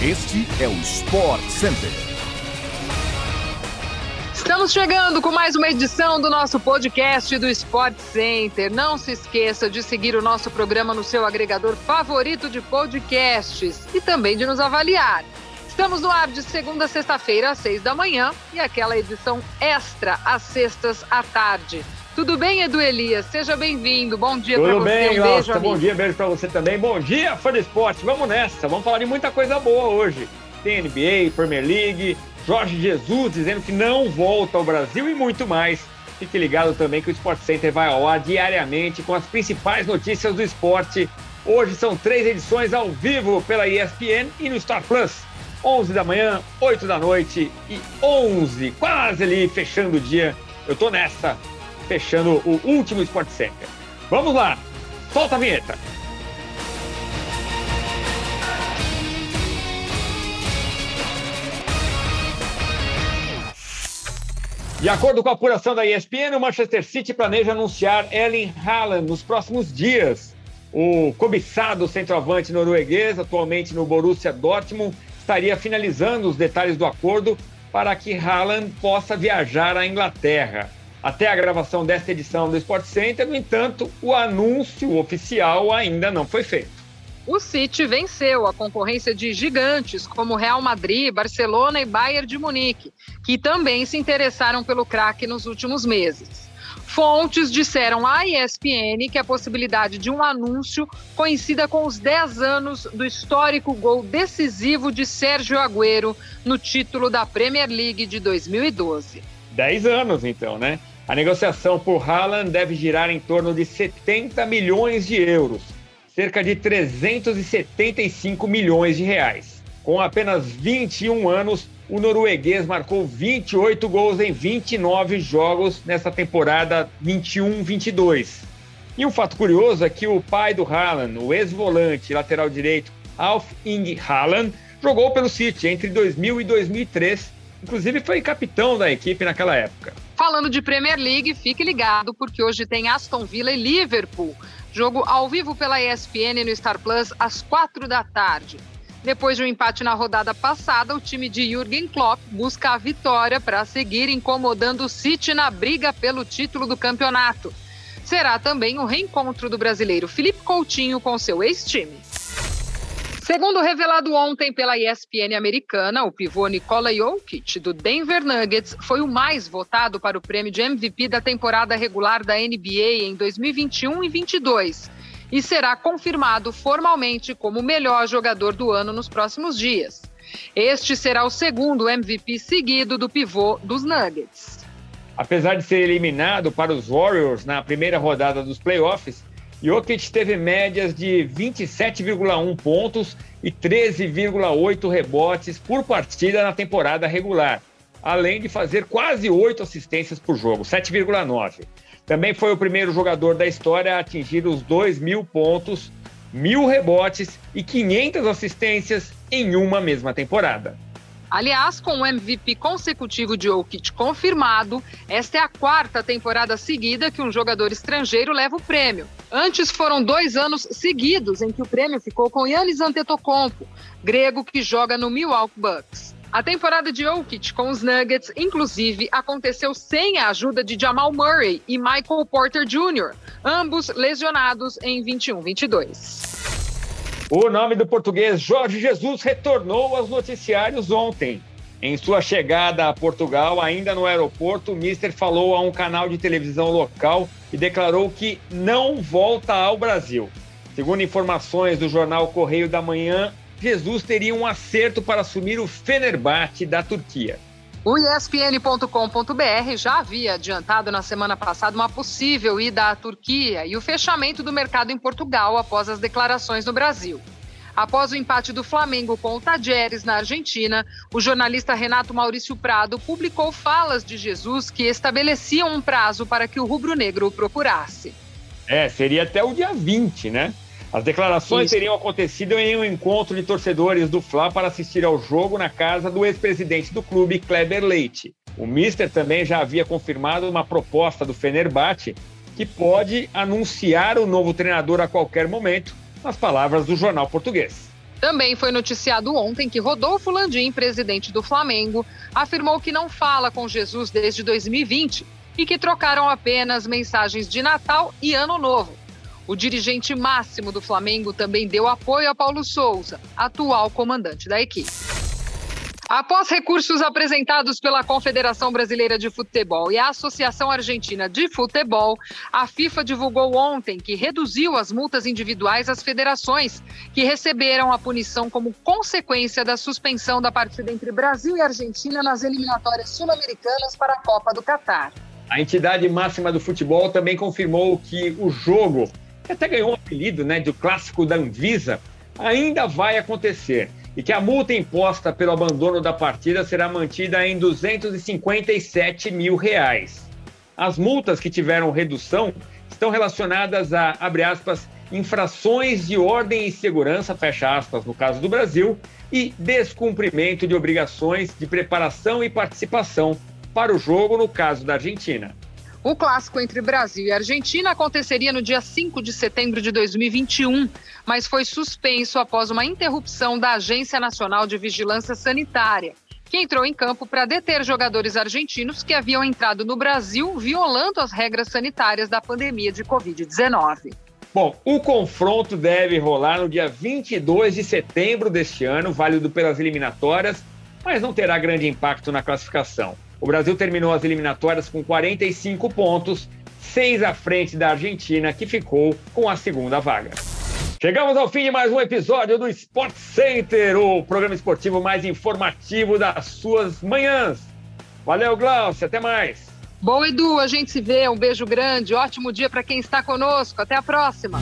Este é o Sport Center. Estamos chegando com mais uma edição do nosso podcast do Sport Center. Não se esqueça de seguir o nosso programa no seu agregador favorito de podcasts e também de nos avaliar. Estamos no ar de segunda a sexta-feira, às seis da manhã, e aquela edição extra às sextas à tarde. Tudo bem, Edu Elias? Seja bem-vindo. Bom dia para você. Tudo bem, um beijo. Bom dia, beijo para você também. Bom dia, fã de esporte. Vamos nessa. Vamos falar de muita coisa boa hoje. Tem NBA, Premier League, Jorge Jesus dizendo que não volta ao Brasil e muito mais. Fique ligado também que o Sport Center vai ao ar diariamente com as principais notícias do esporte. Hoje são três edições ao vivo pela ESPN e no Star Plus. 11 da manhã, 8 da noite e 11, quase ali fechando o dia. Eu tô nessa fechando o último Sport Center. Vamos lá, solta a vinheta. De acordo com a apuração da ESPN, o Manchester City planeja anunciar Erling Haaland nos próximos dias. O cobiçado centroavante norueguês, atualmente no Borussia Dortmund, estaria finalizando os detalhes do acordo para que Haaland possa viajar à Inglaterra. Até a gravação desta edição do Sport Center, no entanto, o anúncio oficial ainda não foi feito. O City venceu a concorrência de gigantes como Real Madrid, Barcelona e Bayern de Munique, que também se interessaram pelo craque nos últimos meses. Fontes disseram à ESPN que a possibilidade de um anúncio coincida com os 10 anos do histórico gol decisivo de Sérgio Agüero no título da Premier League de 2012. 10 anos, então, né? A negociação por Haaland deve girar em torno de 70 milhões de euros, cerca de 375 milhões de reais. Com apenas 21 anos, o norueguês marcou 28 gols em 29 jogos nessa temporada 21-22. E um fato curioso é que o pai do Haaland, o ex-volante lateral direito Alf Ing Haaland, jogou pelo City entre 2000 e 2003 Inclusive foi capitão da equipe naquela época. Falando de Premier League, fique ligado porque hoje tem Aston Villa e Liverpool. Jogo ao vivo pela ESPN no Star Plus às quatro da tarde. Depois de um empate na rodada passada, o time de Jürgen Klopp busca a vitória para seguir incomodando o City na briga pelo título do campeonato. Será também o reencontro do brasileiro Felipe Coutinho com seu ex-time. Segundo revelado ontem pela ESPN americana, o pivô Nikola Jokic, do Denver Nuggets, foi o mais votado para o prêmio de MVP da temporada regular da NBA em 2021 e 22 e será confirmado formalmente como o melhor jogador do ano nos próximos dias. Este será o segundo MVP seguido do pivô dos Nuggets. Apesar de ser eliminado para os Warriors na primeira rodada dos playoffs, Jokic teve médias de 27,1 pontos e 13,8 rebotes por partida na temporada regular, além de fazer quase 8 assistências por jogo, 7,9. Também foi o primeiro jogador da história a atingir os 2 mil pontos, mil rebotes e 500 assistências em uma mesma temporada. Aliás, com o MVP consecutivo de Jokic confirmado, esta é a quarta temporada seguida que um jogador estrangeiro leva o prêmio. Antes foram dois anos seguidos em que o prêmio ficou com Yannis Antetokounmpo, grego que joga no Milwaukee Bucks. A temporada de Jokic com os Nuggets, inclusive, aconteceu sem a ajuda de Jamal Murray e Michael Porter Jr., ambos lesionados em 21-22. O nome do português Jorge Jesus retornou aos noticiários ontem. Em sua chegada a Portugal, ainda no aeroporto, o Mister falou a um canal de televisão local e declarou que não volta ao Brasil. Segundo informações do jornal Correio da Manhã, Jesus teria um acerto para assumir o Fenerbahçe da Turquia. O ESPN.com.br já havia adiantado na semana passada uma possível ida à Turquia e o fechamento do mercado em Portugal após as declarações no Brasil. Após o empate do Flamengo com o Tajeres na Argentina, o jornalista Renato Maurício Prado publicou falas de Jesus que estabeleciam um prazo para que o rubro-negro o procurasse. É, seria até o dia 20, né? As declarações Isso. teriam acontecido em um encontro de torcedores do Fla para assistir ao jogo na casa do ex-presidente do clube, Kleber Leite. O Mister também já havia confirmado uma proposta do Fenerbahçe que pode anunciar o novo treinador a qualquer momento, nas palavras do jornal português. Também foi noticiado ontem que Rodolfo Landim, presidente do Flamengo, afirmou que não fala com Jesus desde 2020 e que trocaram apenas mensagens de Natal e Ano Novo. O dirigente máximo do Flamengo também deu apoio a Paulo Souza, atual comandante da equipe. Após recursos apresentados pela Confederação Brasileira de Futebol e a Associação Argentina de Futebol, a FIFA divulgou ontem que reduziu as multas individuais às federações, que receberam a punição como consequência da suspensão da partida entre Brasil e Argentina nas eliminatórias sul-americanas para a Copa do Catar. A entidade máxima do futebol também confirmou que o jogo, que até ganhou um apelido né, de clássico da Anvisa, ainda vai acontecer e que a multa imposta pelo abandono da partida será mantida em 257 mil reais. As multas que tiveram redução estão relacionadas a, abre aspas, infrações de ordem e segurança, fecha aspas, no caso do Brasil, e descumprimento de obrigações de preparação e participação para o jogo, no caso da Argentina. O clássico entre Brasil e Argentina aconteceria no dia 5 de setembro de 2021, mas foi suspenso após uma interrupção da Agência Nacional de Vigilância Sanitária, que entrou em campo para deter jogadores argentinos que haviam entrado no Brasil violando as regras sanitárias da pandemia de Covid-19. Bom, o confronto deve rolar no dia 22 de setembro deste ano, válido pelas eliminatórias, mas não terá grande impacto na classificação. O Brasil terminou as eliminatórias com 45 pontos, seis à frente da Argentina, que ficou com a segunda vaga. Chegamos ao fim de mais um episódio do Sport Center, o programa esportivo mais informativo das suas manhãs. Valeu, Glaucio, até mais. Bom, Edu, a gente se vê. Um beijo grande, ótimo dia para quem está conosco. Até a próxima.